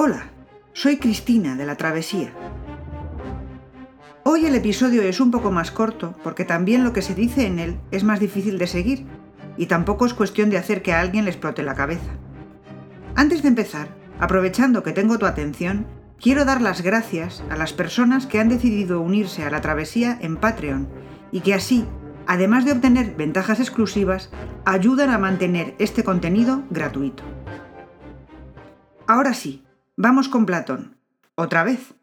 Hola, soy Cristina de la Travesía. Hoy el episodio es un poco más corto porque también lo que se dice en él es más difícil de seguir y tampoco es cuestión de hacer que a alguien le explote la cabeza. Antes de empezar, aprovechando que tengo tu atención, quiero dar las gracias a las personas que han decidido unirse a la travesía en Patreon y que así, además de obtener ventajas exclusivas, ayudan a mantener este contenido gratuito. Ahora sí, vamos con Platón. Otra vez.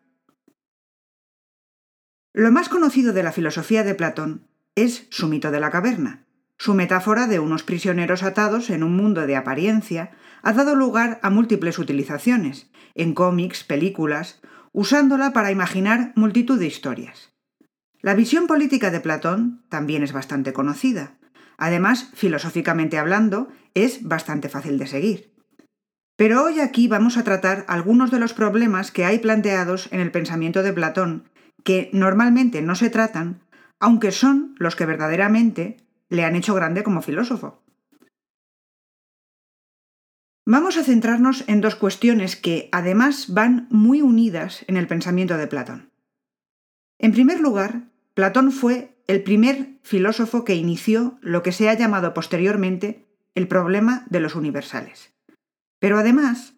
Lo más conocido de la filosofía de Platón es su mito de la caverna. Su metáfora de unos prisioneros atados en un mundo de apariencia ha dado lugar a múltiples utilizaciones, en cómics, películas, usándola para imaginar multitud de historias. La visión política de Platón también es bastante conocida. Además, filosóficamente hablando, es bastante fácil de seguir. Pero hoy aquí vamos a tratar algunos de los problemas que hay planteados en el pensamiento de Platón, que normalmente no se tratan, aunque son los que verdaderamente le han hecho grande como filósofo. Vamos a centrarnos en dos cuestiones que además van muy unidas en el pensamiento de Platón. En primer lugar, Platón fue el primer filósofo que inició lo que se ha llamado posteriormente el problema de los universales. Pero además,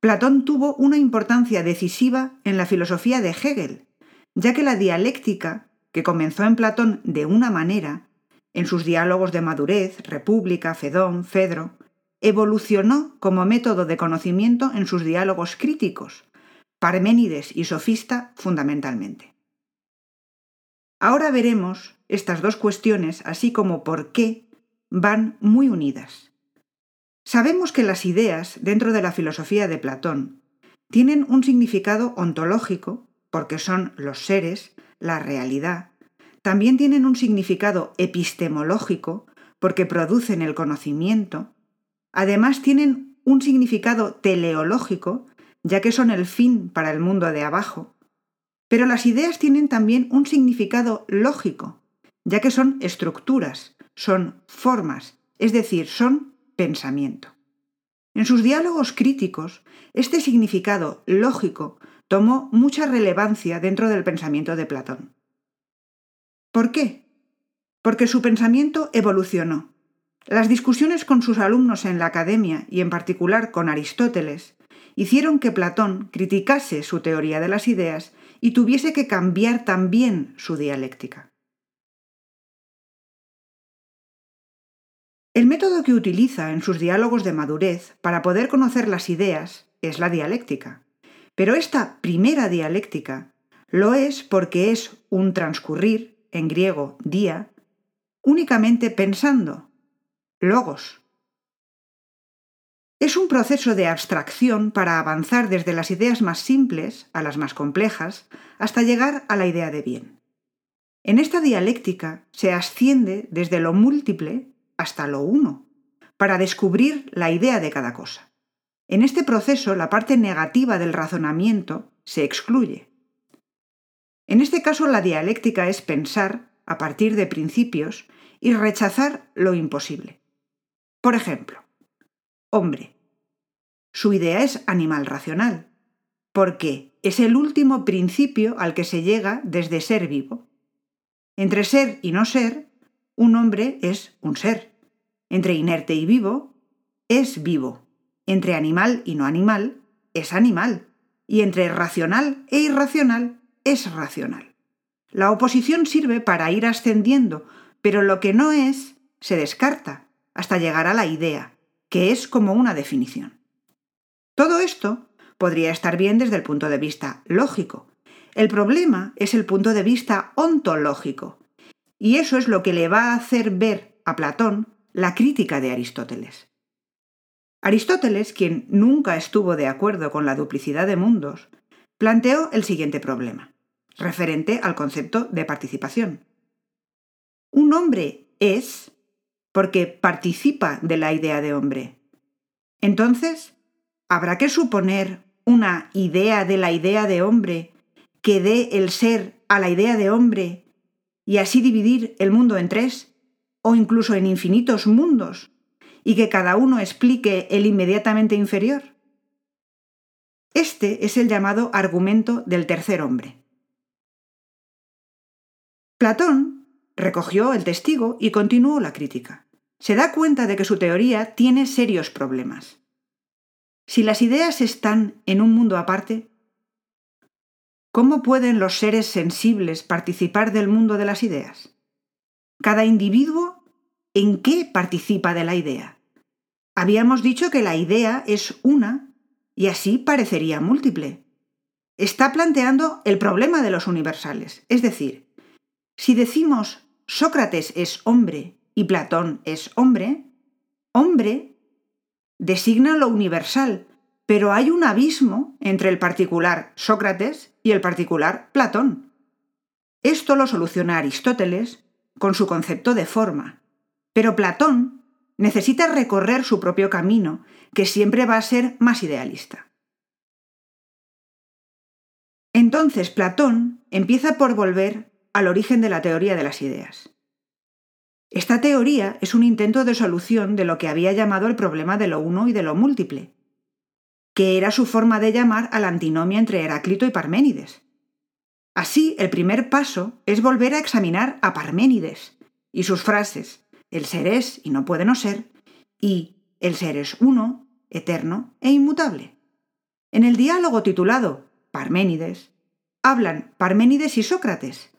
Platón tuvo una importancia decisiva en la filosofía de Hegel, ya que la dialéctica, que comenzó en Platón de una manera, en sus diálogos de madurez, República, Fedón, Fedro, evolucionó como método de conocimiento en sus diálogos críticos, Parménides y Sofista fundamentalmente. Ahora veremos estas dos cuestiones, así como por qué, van muy unidas. Sabemos que las ideas dentro de la filosofía de Platón tienen un significado ontológico, porque son los seres, la realidad. También tienen un significado epistemológico, porque producen el conocimiento. Además tienen un significado teleológico, ya que son el fin para el mundo de abajo. Pero las ideas tienen también un significado lógico, ya que son estructuras, son formas, es decir, son pensamiento. En sus diálogos críticos, este significado lógico tomó mucha relevancia dentro del pensamiento de Platón. ¿Por qué? Porque su pensamiento evolucionó. Las discusiones con sus alumnos en la academia y en particular con Aristóteles hicieron que Platón criticase su teoría de las ideas y tuviese que cambiar también su dialéctica. El método que utiliza en sus diálogos de madurez para poder conocer las ideas es la dialéctica. Pero esta primera dialéctica lo es porque es un transcurrir, en griego día, únicamente pensando, logos. Es un proceso de abstracción para avanzar desde las ideas más simples a las más complejas hasta llegar a la idea de bien. En esta dialéctica se asciende desde lo múltiple hasta lo uno, para descubrir la idea de cada cosa. En este proceso, la parte negativa del razonamiento se excluye. En este caso, la dialéctica es pensar a partir de principios y rechazar lo imposible. Por ejemplo, hombre. Su idea es animal racional, porque es el último principio al que se llega desde ser vivo. Entre ser y no ser, un hombre es un ser. Entre inerte y vivo, es vivo. Entre animal y no animal, es animal. Y entre racional e irracional, es racional. La oposición sirve para ir ascendiendo, pero lo que no es, se descarta, hasta llegar a la idea, que es como una definición. Todo esto podría estar bien desde el punto de vista lógico. El problema es el punto de vista ontológico. Y eso es lo que le va a hacer ver a Platón la crítica de Aristóteles. Aristóteles, quien nunca estuvo de acuerdo con la duplicidad de mundos, planteó el siguiente problema, referente al concepto de participación. Un hombre es porque participa de la idea de hombre. Entonces, ¿habrá que suponer una idea de la idea de hombre que dé el ser a la idea de hombre y así dividir el mundo en tres? O incluso en infinitos mundos, y que cada uno explique el inmediatamente inferior? Este es el llamado argumento del tercer hombre. Platón recogió el testigo y continuó la crítica. Se da cuenta de que su teoría tiene serios problemas. Si las ideas están en un mundo aparte, ¿cómo pueden los seres sensibles participar del mundo de las ideas? Cada individuo, ¿en qué participa de la idea? Habíamos dicho que la idea es una y así parecería múltiple. Está planteando el problema de los universales, es decir, si decimos Sócrates es hombre y Platón es hombre, hombre designa lo universal, pero hay un abismo entre el particular Sócrates y el particular Platón. Esto lo soluciona Aristóteles con su concepto de forma, pero Platón necesita recorrer su propio camino, que siempre va a ser más idealista. Entonces Platón empieza por volver al origen de la teoría de las ideas. Esta teoría es un intento de solución de lo que había llamado el problema de lo uno y de lo múltiple, que era su forma de llamar a la antinomia entre Heráclito y Parménides. Así, el primer paso es volver a examinar a Parménides y sus frases el ser es y no puede no ser, y el ser es uno, eterno e inmutable. En el diálogo titulado Parménides, hablan Parménides y Sócrates,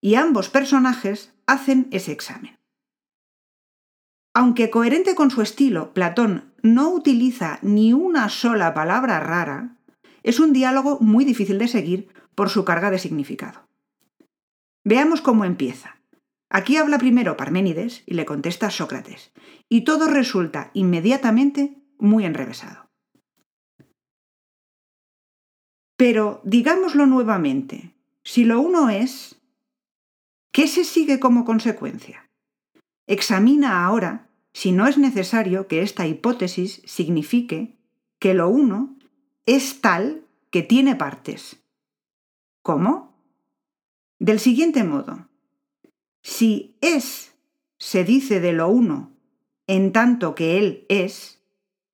y ambos personajes hacen ese examen. Aunque coherente con su estilo, Platón no utiliza ni una sola palabra rara, es un diálogo muy difícil de seguir por su carga de significado. Veamos cómo empieza. Aquí habla primero Parménides y le contesta Sócrates, y todo resulta inmediatamente muy enrevesado. Pero digámoslo nuevamente, si lo uno es, ¿qué se sigue como consecuencia? Examina ahora si no es necesario que esta hipótesis signifique que lo uno es tal que tiene partes. ¿Cómo? Del siguiente modo. Si es se dice de lo uno en tanto que él es,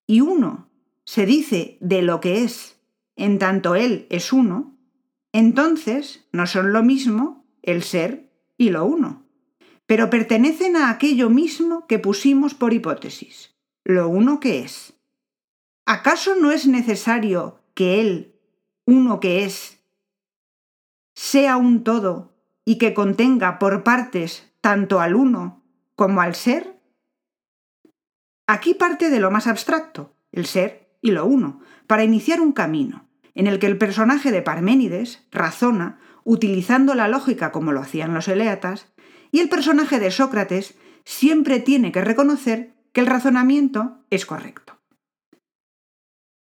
y uno se dice de lo que es en tanto él es uno, entonces no son lo mismo el ser y lo uno pero pertenecen a aquello mismo que pusimos por hipótesis, lo uno que es. ¿Acaso no es necesario que Él, uno que es, sea un todo y que contenga por partes tanto al uno como al ser? Aquí parte de lo más abstracto, el ser y lo uno, para iniciar un camino en el que el personaje de Parménides razona, utilizando la lógica como lo hacían los eleatas, y el personaje de Sócrates siempre tiene que reconocer que el razonamiento es correcto.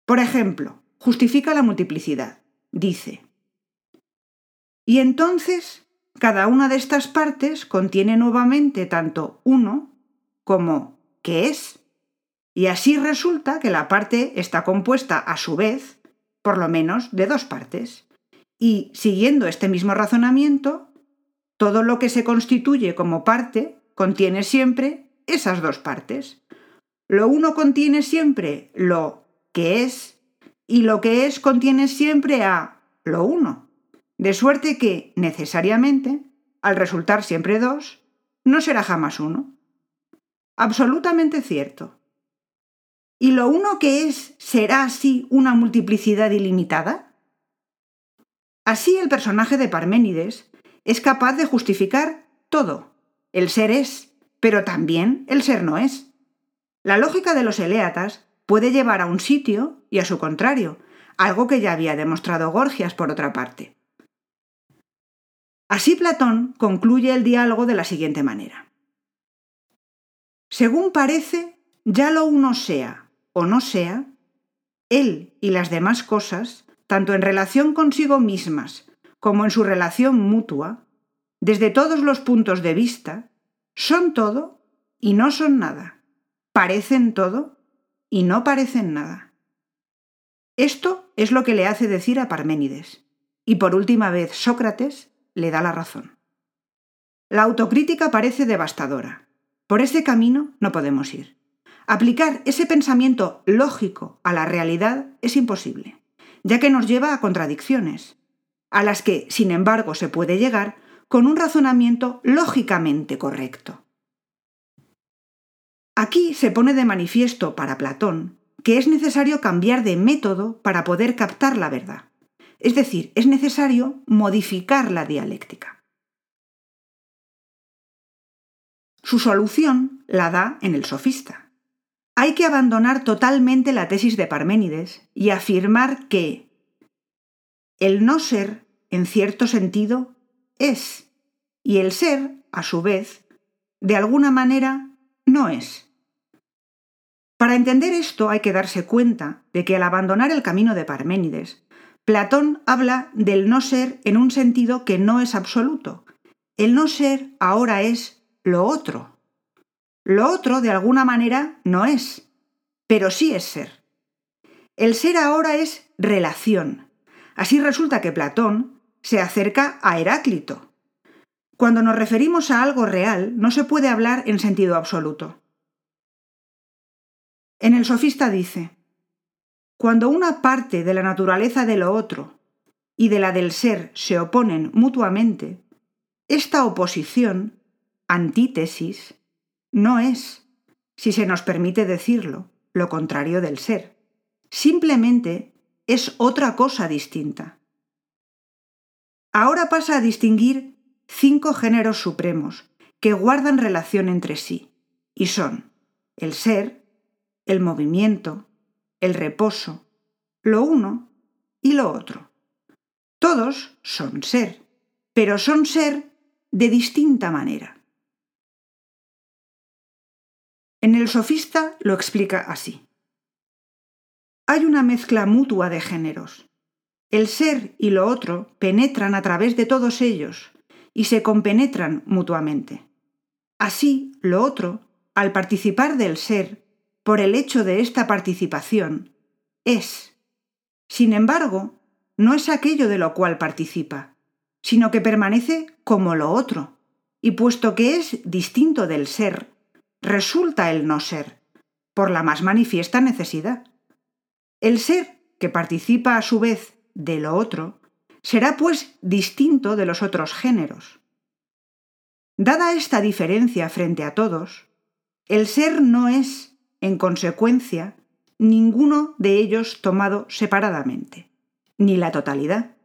Por ejemplo, justifica la multiplicidad. Dice, y entonces cada una de estas partes contiene nuevamente tanto uno como que es, y así resulta que la parte está compuesta a su vez, por lo menos, de dos partes. Y siguiendo este mismo razonamiento, todo lo que se constituye como parte contiene siempre esas dos partes. Lo uno contiene siempre lo que es y lo que es contiene siempre a lo uno. De suerte que, necesariamente, al resultar siempre dos, no será jamás uno. Absolutamente cierto. ¿Y lo uno que es será así una multiplicidad ilimitada? Así el personaje de Parménides es capaz de justificar todo. El ser es, pero también el ser no es. La lógica de los eleatas puede llevar a un sitio y a su contrario, algo que ya había demostrado Gorgias por otra parte. Así Platón concluye el diálogo de la siguiente manera. Según parece, ya lo uno sea o no sea, él y las demás cosas, tanto en relación consigo mismas como en su relación mutua, desde todos los puntos de vista, son todo y no son nada, parecen todo y no parecen nada. Esto es lo que le hace decir a Parménides, y por última vez Sócrates le da la razón. La autocrítica parece devastadora. Por ese camino no podemos ir. Aplicar ese pensamiento lógico a la realidad es imposible. ya que nos lleva a contradicciones, a las que, sin embargo, se puede llegar con un razonamiento lógicamente correcto. Aquí se pone de manifiesto para Platón que es necesario cambiar de método para poder captar la verdad. Es decir, es necesario modificar la dialéctica. Su solución la da en el sofista. Hay que abandonar totalmente la tesis de Parménides y afirmar que el no ser, en cierto sentido, es, y el ser, a su vez, de alguna manera, no es. Para entender esto hay que darse cuenta de que al abandonar el camino de Parménides, Platón habla del no ser en un sentido que no es absoluto. El no ser ahora es lo otro. Lo otro, de alguna manera, no es, pero sí es ser. El ser ahora es relación. Así resulta que Platón se acerca a Heráclito. Cuando nos referimos a algo real, no se puede hablar en sentido absoluto. En el sofista dice, cuando una parte de la naturaleza de lo otro y de la del ser se oponen mutuamente, esta oposición, antítesis, no es, si se nos permite decirlo, lo contrario del ser. Simplemente es otra cosa distinta. Ahora pasa a distinguir cinco géneros supremos que guardan relación entre sí, y son el ser, el movimiento, el reposo, lo uno y lo otro. Todos son ser, pero son ser de distinta manera. En el sofista lo explica así. Hay una mezcla mutua de géneros. El ser y lo otro penetran a través de todos ellos y se compenetran mutuamente. Así, lo otro, al participar del ser, por el hecho de esta participación, es. Sin embargo, no es aquello de lo cual participa, sino que permanece como lo otro, y puesto que es distinto del ser, resulta el no ser, por la más manifiesta necesidad. El ser, que participa a su vez de lo otro, será pues distinto de los otros géneros. Dada esta diferencia frente a todos, el ser no es, en consecuencia, ninguno de ellos tomado separadamente, ni la totalidad.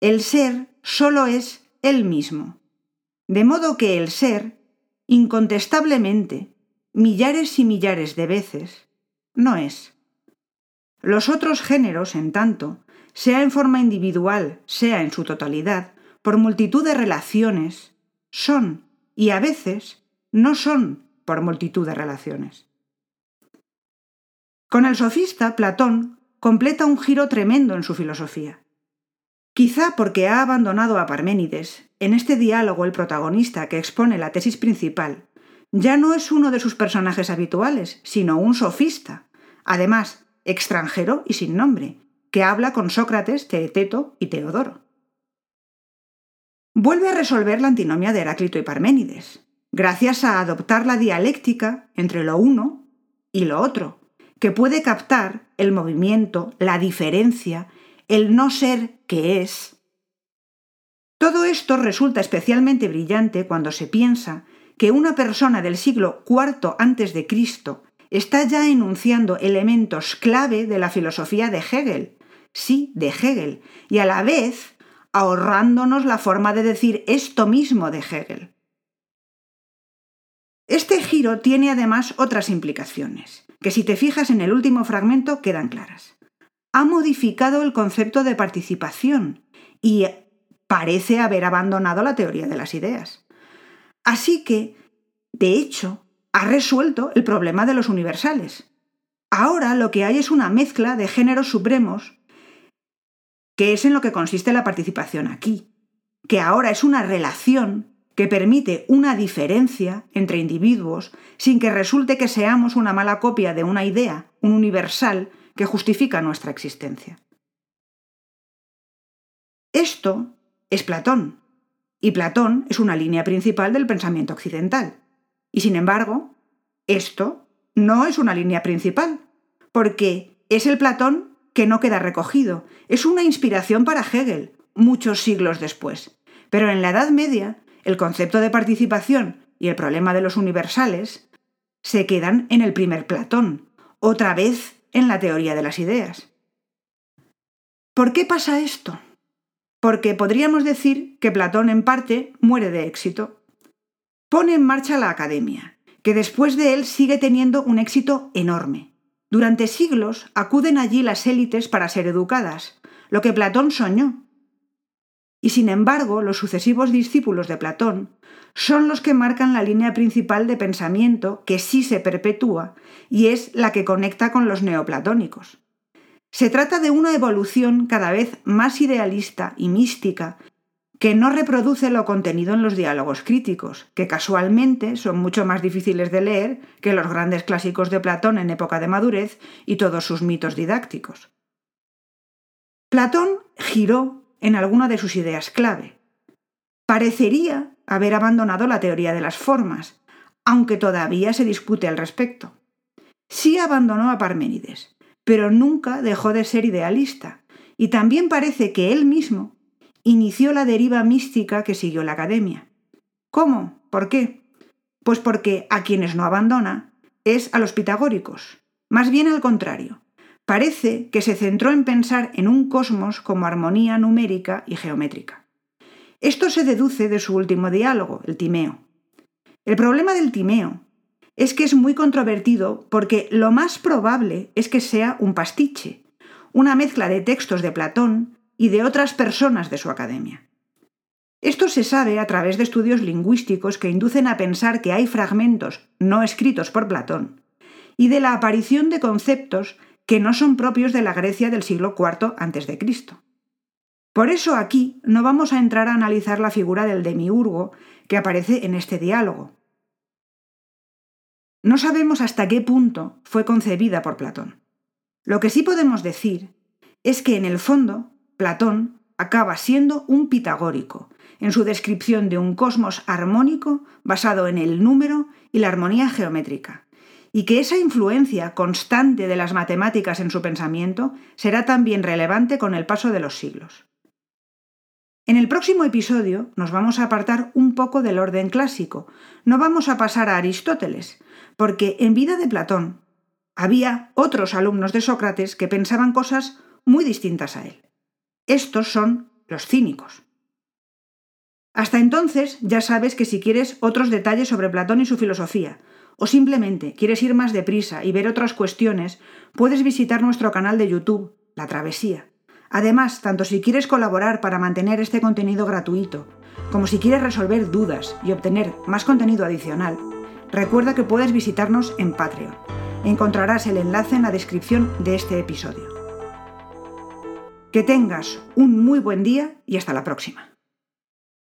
El ser solo es él mismo, de modo que el ser incontestablemente, millares y millares de veces, no es. Los otros géneros, en tanto, sea en forma individual, sea en su totalidad, por multitud de relaciones, son, y a veces, no son por multitud de relaciones. Con el sofista, Platón completa un giro tremendo en su filosofía. Quizá porque ha abandonado a Parménides, en este diálogo el protagonista que expone la tesis principal ya no es uno de sus personajes habituales, sino un sofista, además extranjero y sin nombre, que habla con Sócrates, Teeteto y Teodoro. Vuelve a resolver la antinomia de Heráclito y Parménides, gracias a adoptar la dialéctica entre lo uno y lo otro, que puede captar el movimiento, la diferencia, el no ser que es, todo esto resulta especialmente brillante cuando se piensa que una persona del siglo IV a.C. está ya enunciando elementos clave de la filosofía de Hegel, sí, de Hegel, y a la vez ahorrándonos la forma de decir esto mismo de Hegel. Este giro tiene además otras implicaciones, que si te fijas en el último fragmento quedan claras. Ha modificado el concepto de participación y parece haber abandonado la teoría de las ideas. Así que, de hecho, ha resuelto el problema de los universales. Ahora lo que hay es una mezcla de géneros supremos, que es en lo que consiste la participación aquí, que ahora es una relación que permite una diferencia entre individuos sin que resulte que seamos una mala copia de una idea, un universal, que justifica nuestra existencia. Esto es Platón. Y Platón es una línea principal del pensamiento occidental. Y sin embargo, esto no es una línea principal, porque es el Platón que no queda recogido. Es una inspiración para Hegel, muchos siglos después. Pero en la Edad Media, el concepto de participación y el problema de los universales se quedan en el primer Platón, otra vez en la teoría de las ideas. ¿Por qué pasa esto? Porque podríamos decir que Platón en parte muere de éxito. Pone en marcha la academia, que después de él sigue teniendo un éxito enorme. Durante siglos acuden allí las élites para ser educadas, lo que Platón soñó. Y sin embargo, los sucesivos discípulos de Platón son los que marcan la línea principal de pensamiento que sí se perpetúa y es la que conecta con los neoplatónicos. Se trata de una evolución cada vez más idealista y mística que no reproduce lo contenido en los diálogos críticos, que casualmente son mucho más difíciles de leer que los grandes clásicos de Platón en época de madurez y todos sus mitos didácticos. Platón giró en alguna de sus ideas clave. Parecería haber abandonado la teoría de las formas, aunque todavía se discute al respecto. Sí abandonó a Parménides, pero nunca dejó de ser idealista, y también parece que él mismo inició la deriva mística que siguió la academia. ¿Cómo? ¿Por qué? Pues porque a quienes no abandona es a los pitagóricos, más bien al contrario. Parece que se centró en pensar en un cosmos como armonía numérica y geométrica. Esto se deduce de su último diálogo, el Timeo. El problema del Timeo es que es muy controvertido porque lo más probable es que sea un pastiche, una mezcla de textos de Platón y de otras personas de su academia. Esto se sabe a través de estudios lingüísticos que inducen a pensar que hay fragmentos no escritos por Platón y de la aparición de conceptos que no son propios de la Grecia del siglo IV a.C. Por eso aquí no vamos a entrar a analizar la figura del demiurgo que aparece en este diálogo, no sabemos hasta qué punto fue concebida por Platón. Lo que sí podemos decir es que en el fondo Platón acaba siendo un pitagórico en su descripción de un cosmos armónico basado en el número y la armonía geométrica, y que esa influencia constante de las matemáticas en su pensamiento será también relevante con el paso de los siglos. En el próximo episodio nos vamos a apartar un poco del orden clásico, no vamos a pasar a Aristóteles, porque en vida de Platón había otros alumnos de Sócrates que pensaban cosas muy distintas a él. Estos son los cínicos. Hasta entonces ya sabes que si quieres otros detalles sobre Platón y su filosofía, o simplemente quieres ir más deprisa y ver otras cuestiones, puedes visitar nuestro canal de YouTube, La Travesía. Además, tanto si quieres colaborar para mantener este contenido gratuito, como si quieres resolver dudas y obtener más contenido adicional, recuerda que puedes visitarnos en Patreon. Encontrarás el enlace en la descripción de este episodio. Que tengas un muy buen día y hasta la próxima.